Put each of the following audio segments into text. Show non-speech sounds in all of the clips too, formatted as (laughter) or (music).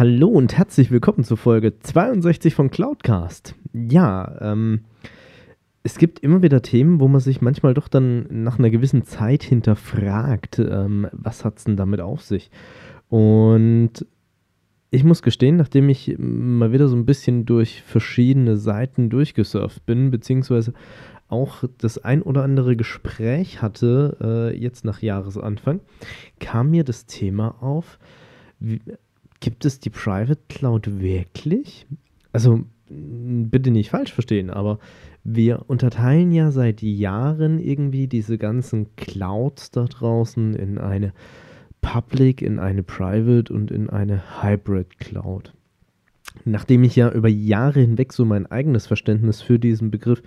Hallo und herzlich willkommen zur Folge 62 von Cloudcast. Ja, ähm, es gibt immer wieder Themen, wo man sich manchmal doch dann nach einer gewissen Zeit hinterfragt, ähm, was hat es denn damit auf sich? Und ich muss gestehen, nachdem ich mal wieder so ein bisschen durch verschiedene Seiten durchgesurft bin, beziehungsweise auch das ein oder andere Gespräch hatte, äh, jetzt nach Jahresanfang, kam mir das Thema auf, wie, Gibt es die Private Cloud wirklich? Also bitte nicht falsch verstehen, aber wir unterteilen ja seit Jahren irgendwie diese ganzen Clouds da draußen in eine Public, in eine Private und in eine Hybrid Cloud. Nachdem ich ja über Jahre hinweg so mein eigenes Verständnis für diesen Begriff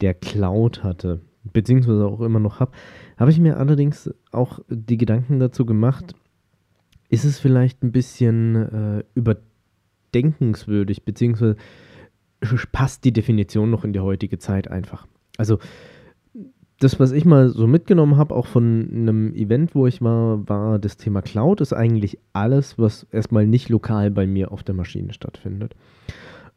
der Cloud hatte, beziehungsweise auch immer noch habe, habe ich mir allerdings auch die Gedanken dazu gemacht, ist es vielleicht ein bisschen äh, überdenkenswürdig, beziehungsweise passt die Definition noch in die heutige Zeit einfach. Also das, was ich mal so mitgenommen habe, auch von einem Event, wo ich war, war das Thema Cloud, ist eigentlich alles, was erstmal nicht lokal bei mir auf der Maschine stattfindet.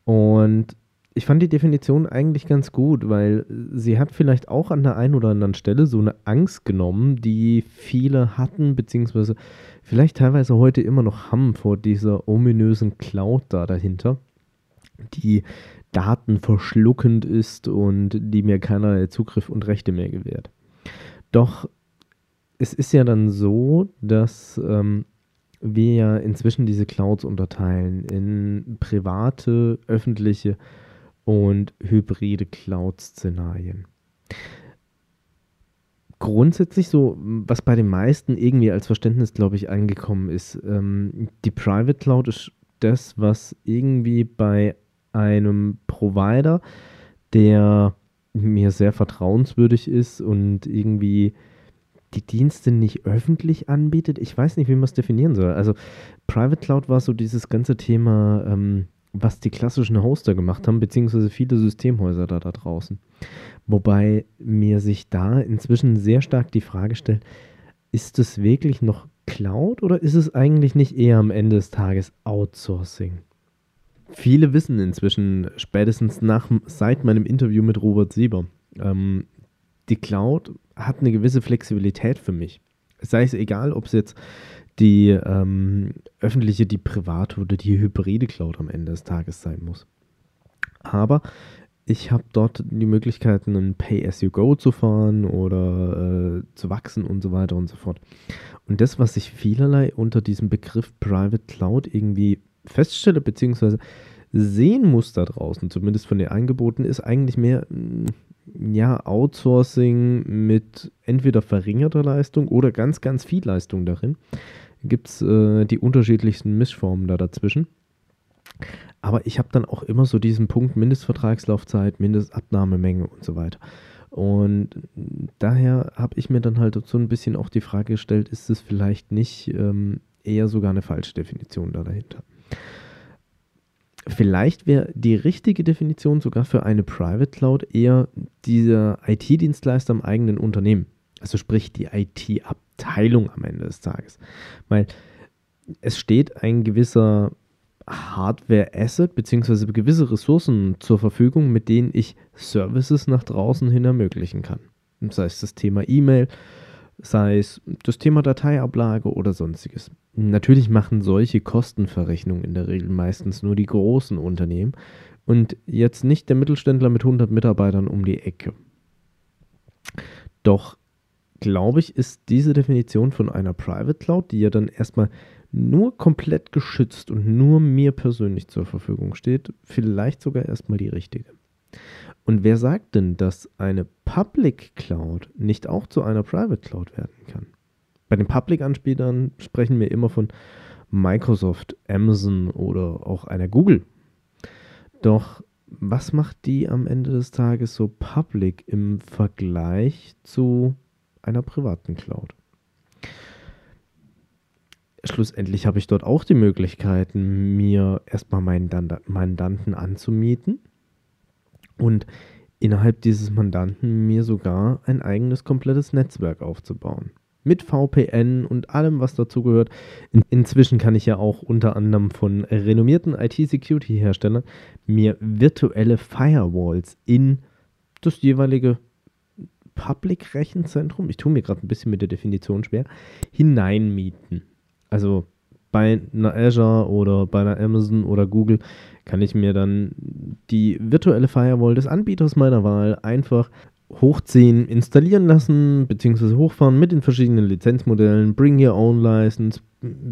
Und ich fand die Definition eigentlich ganz gut, weil sie hat vielleicht auch an der einen oder anderen Stelle so eine Angst genommen, die viele hatten, beziehungsweise vielleicht teilweise heute immer noch haben vor dieser ominösen Cloud da dahinter, die datenverschluckend ist und die mir keinerlei Zugriff und Rechte mehr gewährt. Doch es ist ja dann so, dass ähm, wir ja inzwischen diese Clouds unterteilen in private, öffentliche und hybride Cloud-Szenarien grundsätzlich so, was bei den meisten irgendwie als Verständnis, glaube ich, angekommen ist. Ähm, die Private Cloud ist das, was irgendwie bei einem Provider, der mir sehr vertrauenswürdig ist und irgendwie die Dienste nicht öffentlich anbietet. Ich weiß nicht, wie man es definieren soll. Also Private Cloud war so dieses ganze Thema, ähm, was die klassischen Hoster gemacht haben, beziehungsweise viele Systemhäuser da, da draußen. Wobei mir sich da inzwischen sehr stark die Frage stellt, ist es wirklich noch Cloud oder ist es eigentlich nicht eher am Ende des Tages Outsourcing? Viele wissen inzwischen, spätestens nach, seit meinem Interview mit Robert Sieber, ähm, die Cloud hat eine gewisse Flexibilität für mich. Sei es egal, ob es jetzt die ähm, öffentliche, die private oder die hybride Cloud am Ende des Tages sein muss. Aber ich habe dort die Möglichkeiten, ein Pay-as-you-go zu fahren oder äh, zu wachsen und so weiter und so fort. Und das, was ich vielerlei unter diesem Begriff Private Cloud irgendwie feststelle, beziehungsweise sehen muss da draußen, zumindest von den Angeboten, ist eigentlich mehr mm, ja, Outsourcing mit entweder verringerter Leistung oder ganz, ganz viel Leistung darin. Gibt es äh, die unterschiedlichsten Mischformen da dazwischen. Aber ich habe dann auch immer so diesen Punkt Mindestvertragslaufzeit, Mindestabnahmemenge und so weiter. Und daher habe ich mir dann halt so ein bisschen auch die Frage gestellt, ist es vielleicht nicht ähm, eher sogar eine falsche Definition da dahinter? Vielleicht wäre die richtige Definition sogar für eine Private Cloud eher dieser IT-Dienstleister im eigenen Unternehmen. Also sprich die IT-Abteilung am Ende des Tages. Weil es steht ein gewisser Hardware-Asset bzw. gewisse Ressourcen zur Verfügung, mit denen ich Services nach draußen hin ermöglichen kann. Sei es das Thema E-Mail, sei es das Thema Dateiablage oder sonstiges. Natürlich machen solche Kostenverrechnungen in der Regel meistens nur die großen Unternehmen und jetzt nicht der Mittelständler mit 100 Mitarbeitern um die Ecke. Doch glaube ich, ist diese Definition von einer Private Cloud, die ja dann erstmal nur komplett geschützt und nur mir persönlich zur Verfügung steht, vielleicht sogar erstmal die richtige. Und wer sagt denn, dass eine Public Cloud nicht auch zu einer Private Cloud werden kann? Bei den Public-Anbietern sprechen wir immer von Microsoft, Amazon oder auch einer Google. Doch was macht die am Ende des Tages so public im Vergleich zu einer privaten Cloud? Schlussendlich habe ich dort auch die Möglichkeit, mir erstmal meinen Mandanten anzumieten und innerhalb dieses Mandanten mir sogar ein eigenes komplettes Netzwerk aufzubauen mit VPN und allem, was dazugehört. In, inzwischen kann ich ja auch unter anderem von renommierten IT-Security-Herstellern mir virtuelle Firewalls in das jeweilige Public-Rechenzentrum, ich tue mir gerade ein bisschen mit der Definition schwer, hineinmieten. Also bei einer Azure oder bei einer Amazon oder Google kann ich mir dann die virtuelle Firewall des Anbieters meiner Wahl einfach hochziehen, installieren lassen, beziehungsweise hochfahren mit den verschiedenen Lizenzmodellen, Bring Your Own License,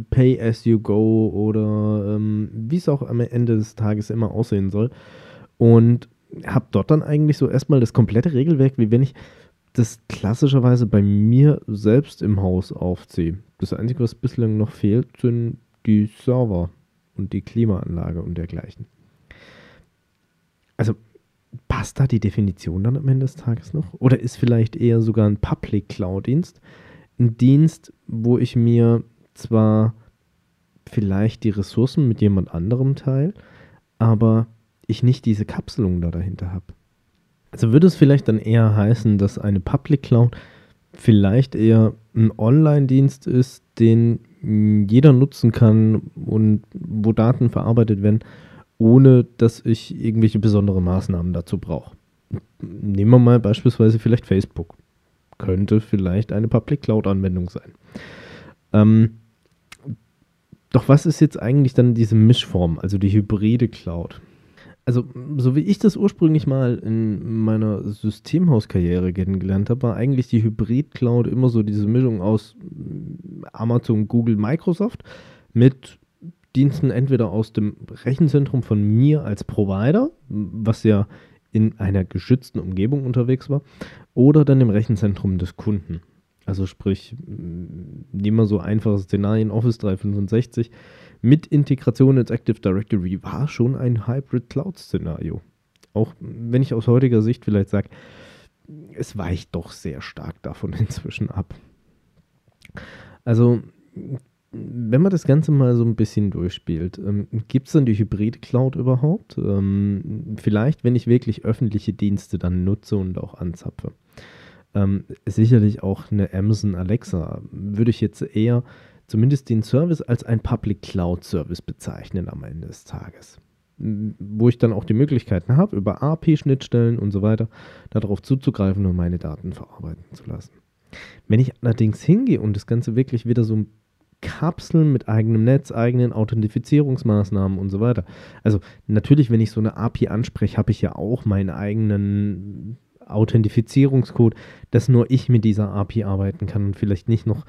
Pay as you go oder ähm, wie es auch am Ende des Tages immer aussehen soll. Und habe dort dann eigentlich so erstmal das komplette Regelwerk, wie wenn ich das klassischerweise bei mir selbst im Haus aufziehe. Das Einzige, was bislang noch fehlt, sind die Server und die Klimaanlage und dergleichen. Also passt da die Definition dann am Ende des Tages noch? Oder ist vielleicht eher sogar ein Public Cloud-Dienst ein Dienst, wo ich mir zwar vielleicht die Ressourcen mit jemand anderem teile, aber ich nicht diese Kapselung da dahinter habe? Also würde es vielleicht dann eher heißen, dass eine Public Cloud vielleicht eher ein Online-Dienst ist, den jeder nutzen kann und wo Daten verarbeitet werden ohne dass ich irgendwelche besondere Maßnahmen dazu brauche. Nehmen wir mal beispielsweise vielleicht Facebook. Könnte vielleicht eine Public Cloud-Anwendung sein. Ähm, doch was ist jetzt eigentlich dann diese Mischform, also die hybride Cloud? Also, so wie ich das ursprünglich mal in meiner Systemhauskarriere kennengelernt habe, war eigentlich die Hybrid-Cloud immer so diese Mischung aus Amazon, Google, Microsoft mit Diensten entweder aus dem Rechenzentrum von mir als Provider, was ja in einer geschützten Umgebung unterwegs war, oder dann im Rechenzentrum des Kunden. Also sprich, nehmen wir so einfache Szenarien, Office 365 mit Integration ins Active Directory war schon ein Hybrid Cloud-Szenario. Auch wenn ich aus heutiger Sicht vielleicht sage, es weicht doch sehr stark davon (laughs) inzwischen ab. Also wenn man das Ganze mal so ein bisschen durchspielt, ähm, gibt es dann die Hybrid-Cloud überhaupt? Ähm, vielleicht, wenn ich wirklich öffentliche Dienste dann nutze und auch anzapfe. Ähm, sicherlich auch eine Amazon Alexa würde ich jetzt eher zumindest den Service als ein Public Cloud Service bezeichnen am Ende des Tages. Wo ich dann auch die Möglichkeiten habe, über API-Schnittstellen und so weiter darauf zuzugreifen und meine Daten verarbeiten zu lassen. Wenn ich allerdings hingehe und das Ganze wirklich wieder so Kapseln mit eigenem Netz, eigenen Authentifizierungsmaßnahmen und so weiter. Also natürlich, wenn ich so eine API anspreche, habe ich ja auch meinen eigenen Authentifizierungscode, dass nur ich mit dieser API arbeiten kann und vielleicht nicht noch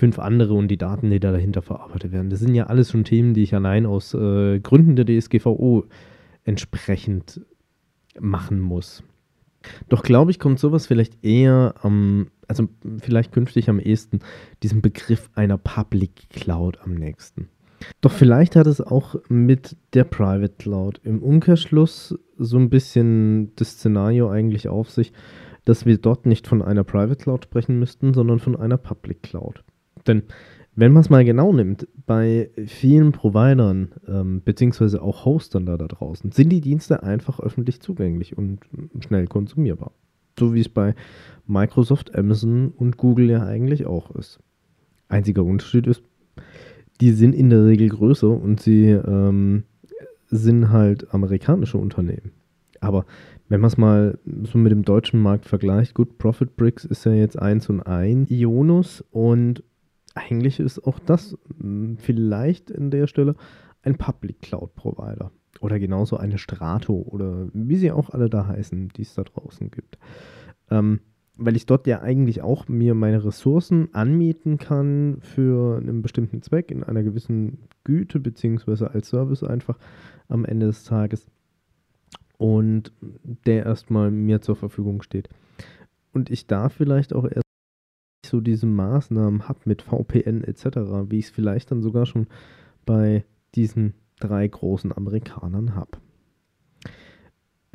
fünf andere und die Daten, die da dahinter verarbeitet werden. Das sind ja alles schon Themen, die ich allein aus äh, Gründen der DSGVO entsprechend machen muss. Doch glaube ich, kommt sowas vielleicht eher am, also vielleicht künftig am ehesten diesem Begriff einer Public Cloud am nächsten. Doch vielleicht hat es auch mit der Private Cloud im Umkehrschluss so ein bisschen das Szenario eigentlich auf sich, dass wir dort nicht von einer Private Cloud sprechen müssten, sondern von einer Public Cloud. Denn wenn man es mal genau nimmt, bei vielen Providern ähm, beziehungsweise auch Hostern da, da draußen sind die Dienste einfach öffentlich zugänglich und schnell konsumierbar. So wie es bei Microsoft, Amazon und Google ja eigentlich auch ist. Einziger Unterschied ist, die sind in der Regel größer und sie ähm, sind halt amerikanische Unternehmen. Aber wenn man es mal so mit dem deutschen Markt vergleicht, gut, Profit Bricks ist ja jetzt 1 und 1, Ionus und eigentlich ist auch das hm, vielleicht in der Stelle ein Public Cloud Provider oder genauso eine Strato oder wie sie auch alle da heißen, die es da draußen gibt. Ähm, weil ich dort ja eigentlich auch mir meine Ressourcen anmieten kann für einen bestimmten Zweck in einer gewissen Güte, beziehungsweise als Service einfach am Ende des Tages. Und der erstmal mir zur Verfügung steht. Und ich da vielleicht auch erst so diese Maßnahmen habe mit VPN etc., wie ich es vielleicht dann sogar schon bei diesen drei großen Amerikanern habe.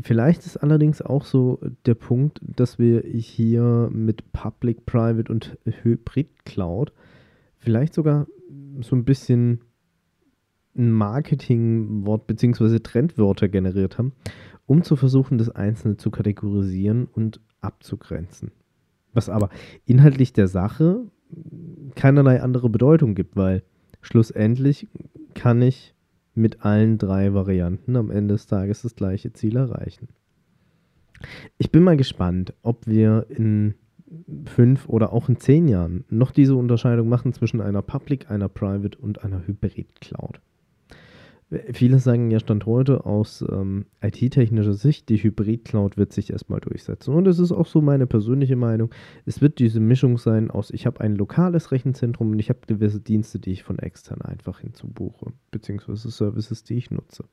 Vielleicht ist allerdings auch so der Punkt, dass wir hier mit Public, Private und Hybrid Cloud vielleicht sogar so ein bisschen ein Marketingwort bzw. Trendwörter generiert haben, um zu versuchen, das Einzelne zu kategorisieren und abzugrenzen. Was aber inhaltlich der Sache keinerlei andere Bedeutung gibt, weil schlussendlich kann ich mit allen drei Varianten am Ende des Tages das gleiche Ziel erreichen. Ich bin mal gespannt, ob wir in fünf oder auch in zehn Jahren noch diese Unterscheidung machen zwischen einer Public, einer Private und einer Hybrid Cloud. Viele sagen ja Stand heute aus ähm, IT-technischer Sicht, die Hybrid-Cloud wird sich erstmal durchsetzen. Und es ist auch so meine persönliche Meinung. Es wird diese Mischung sein aus, ich habe ein lokales Rechenzentrum und ich habe gewisse Dienste, die ich von extern einfach hinzubuche, beziehungsweise Services, die ich nutze.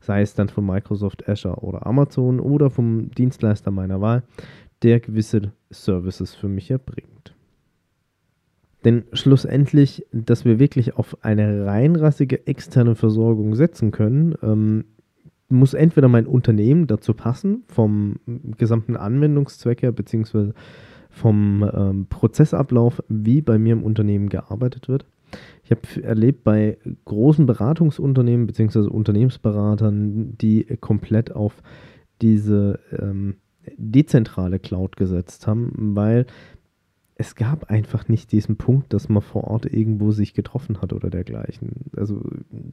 Sei es dann von Microsoft Azure oder Amazon oder vom Dienstleister meiner Wahl, der gewisse Services für mich erbringt. Denn schlussendlich, dass wir wirklich auf eine reinrassige externe Versorgung setzen können, ähm, muss entweder mein Unternehmen dazu passen, vom gesamten Anwendungszweck her, beziehungsweise vom ähm, Prozessablauf, wie bei mir im Unternehmen gearbeitet wird. Ich habe erlebt bei großen Beratungsunternehmen beziehungsweise Unternehmensberatern, die komplett auf diese ähm, dezentrale Cloud gesetzt haben, weil es gab einfach nicht diesen Punkt, dass man vor Ort irgendwo sich getroffen hat oder dergleichen. Also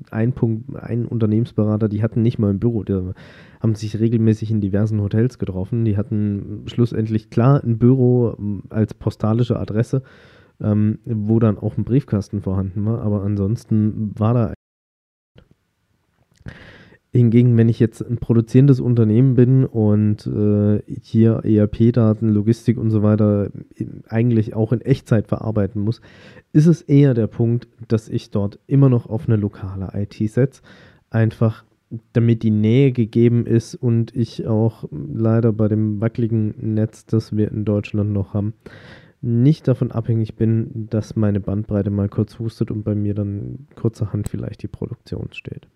ein Punkt, ein Unternehmensberater, die hatten nicht mal ein Büro, die haben sich regelmäßig in diversen Hotels getroffen. Die hatten schlussendlich klar ein Büro ähm, als postalische Adresse, ähm, wo dann auch ein Briefkasten vorhanden war, aber ansonsten war da Hingegen, wenn ich jetzt ein produzierendes Unternehmen bin und äh, hier ERP-Daten, Logistik und so weiter eigentlich auch in Echtzeit verarbeiten muss, ist es eher der Punkt, dass ich dort immer noch auf eine lokale IT setze. Einfach damit die Nähe gegeben ist und ich auch leider bei dem wackeligen Netz, das wir in Deutschland noch haben, nicht davon abhängig bin, dass meine Bandbreite mal kurz hustet und bei mir dann kurzerhand vielleicht die Produktion steht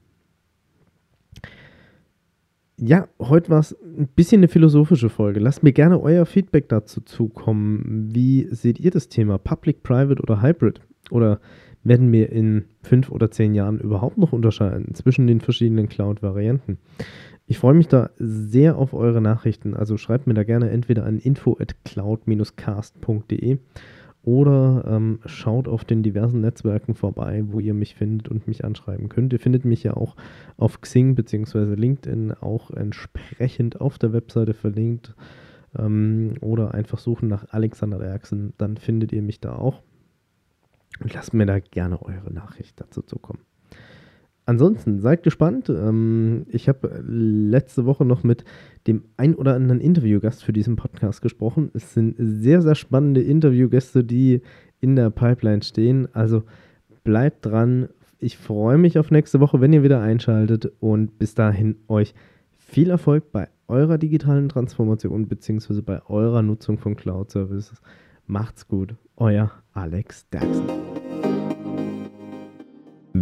ja, heute war es ein bisschen eine philosophische Folge. Lasst mir gerne euer Feedback dazu zukommen. Wie seht ihr das Thema Public, Private oder Hybrid? Oder werden wir in fünf oder zehn Jahren überhaupt noch unterscheiden zwischen den verschiedenen Cloud-Varianten? Ich freue mich da sehr auf eure Nachrichten. Also schreibt mir da gerne entweder an info at cloud-cast.de oder ähm, schaut auf den diversen Netzwerken vorbei, wo ihr mich findet und mich anschreiben könnt. Ihr findet mich ja auch auf Xing bzw. LinkedIn auch entsprechend auf der Webseite verlinkt. Ähm, oder einfach suchen nach Alexander Erksen, dann findet ihr mich da auch. Und lasst mir da gerne eure Nachricht dazu zukommen. Ansonsten seid gespannt. Ähm, ich habe letzte Woche noch mit dem ein oder anderen Interviewgast für diesen Podcast gesprochen. Es sind sehr, sehr spannende Interviewgäste, die in der Pipeline stehen. Also bleibt dran. Ich freue mich auf nächste Woche, wenn ihr wieder einschaltet. Und bis dahin euch viel Erfolg bei eurer digitalen Transformation bzw. bei eurer Nutzung von Cloud Services. Macht's gut. Euer Alex Daxon.